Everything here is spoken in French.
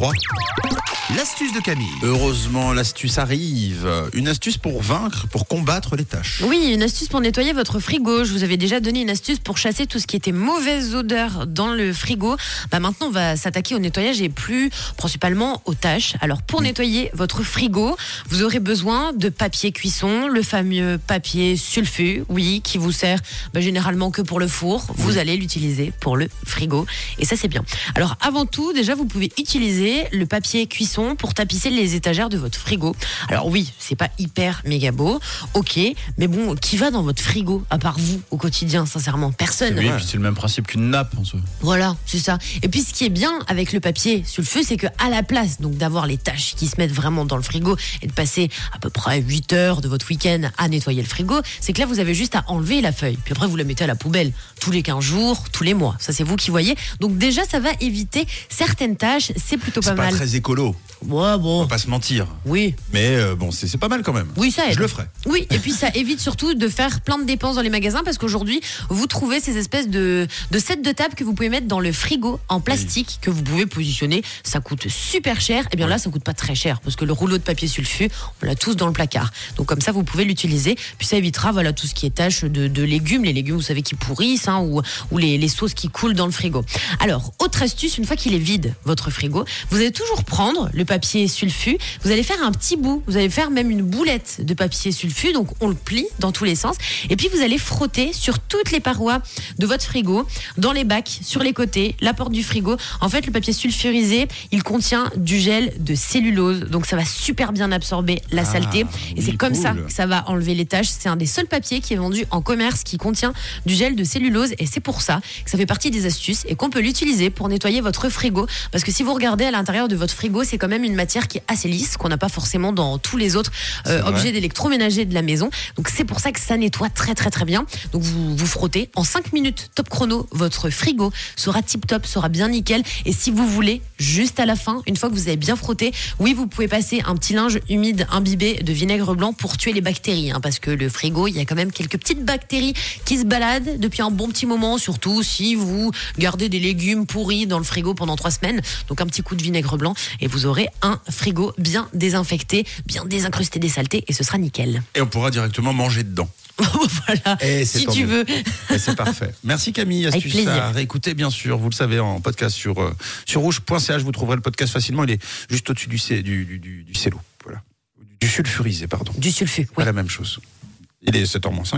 3. L'astuce de Camille. Heureusement, l'astuce arrive. Une astuce pour vaincre, pour combattre les tâches. Oui, une astuce pour nettoyer votre frigo. Je vous avais déjà donné une astuce pour chasser tout ce qui était mauvaise odeur dans le frigo. Bah maintenant, on va s'attaquer au nettoyage et plus principalement aux tâches. Alors, pour nettoyer votre frigo, vous aurez besoin de papier cuisson, le fameux papier sulfu, oui, qui vous sert bah, généralement que pour le four. Vous allez l'utiliser pour le frigo. Et ça, c'est bien. Alors, avant tout, déjà, vous pouvez utiliser le papier cuisson pour tapisser les étagères de votre frigo. Alors oui, c'est pas hyper méga beau, ok, mais bon, qui va dans votre frigo à part vous au quotidien, sincèrement? Personne. Oui, c'est le même principe qu'une nappe en soi. Voilà, c'est ça. Et puis ce qui est bien avec le papier sur le feu, c'est que à la place donc d'avoir les tâches qui se mettent vraiment dans le frigo et de passer à peu près 8 heures de votre week-end à nettoyer le frigo, c'est que là vous avez juste à enlever la feuille, puis après vous la mettez à la poubelle tous les 15 jours, tous les mois. Ça c'est vous qui voyez. Donc déjà ça va éviter certaines tâches, c'est plutôt pas, C'est pas mal. très écolo. Ouais, On bon. va pas se mentir. Oui. Mais euh, bon, c'est pas mal quand même. Oui, ça aide. Je le ferai. Oui, et puis ça évite surtout de faire plein de dépenses dans les magasins parce qu'aujourd'hui, vous trouvez ces espèces de, de sets de table que vous pouvez mettre dans le frigo en plastique que vous pouvez positionner. Ça coûte super cher. Et bien là, ça coûte pas très cher parce que le rouleau de papier sulfu, on l'a tous dans le placard. Donc comme ça, vous pouvez l'utiliser. Puis ça évitera voilà, tout ce qui est tâches de, de légumes. Les légumes, vous savez, qui pourrissent hein, ou, ou les, les sauces qui coulent dans le frigo. Alors, autre astuce, une fois qu'il est vide, votre frigo, vous allez toujours prendre le papier sulfu. Vous allez faire un petit bout. Vous allez faire même une boulette de papier sulfu. Donc, on le plie dans tous les sens. Et puis, vous allez frotter sur toutes les parois de votre frigo, dans les bacs, sur les côtés, la porte du frigo. En fait, le papier sulfurisé, il contient du gel de cellulose. Donc, ça va super bien absorber la Ah, saleté. Et oui, c'est comme ça que ça va enlever les taches. C'est un des seuls papiers qui est vendu en commerce qui contient du gel de cellulose. Et c'est pour ça que ça fait partie des astuces et qu'on peut l'utiliser pour nettoyer votre frigo. Parce que si vous regardez à l'intérieur de votre frigo, c'est quand même une matière qui est assez lisse, qu'on n'a pas forcément dans tous les autres euh, objets d'électroménager de la maison. Donc c'est pour ça que ça nettoie très très très bien. Donc vous vous frottez en 5 minutes top chrono, votre frigo sera tip top, sera bien nickel. Et si vous voulez, juste à la fin, une fois que vous avez bien frotté, oui, vous pouvez passer un petit linge humide imbibé de vinaigre blanc pour tuer les bactéries. hein, parce que le frigo, il y a quand même quelques petites bactéries qui se baladent depuis un bon petit moment, surtout si vous gardez des légumes pourris dans le frigo pendant trois semaines. Donc un petit coup de vinaigre blanc et vous aurez un frigo bien désinfecté, bien désincrusté des saletés et ce sera nickel. Et on pourra directement manger dedans. voilà. Et c'est Si tu mieux. veux. Et c'est parfait. Merci Camille. Avec Astuce plaisir. à réécouter, bien sûr. Vous le savez, en podcast sur, euh, sur rouge.ch. Vous trouverez le podcast facilement. Il est juste au-dessus du, du, du, du, du cello. Voilà. Du sulfurisé, pardon. Du sulfu. Pas Oui. la même chose. Il est 7h moins 5.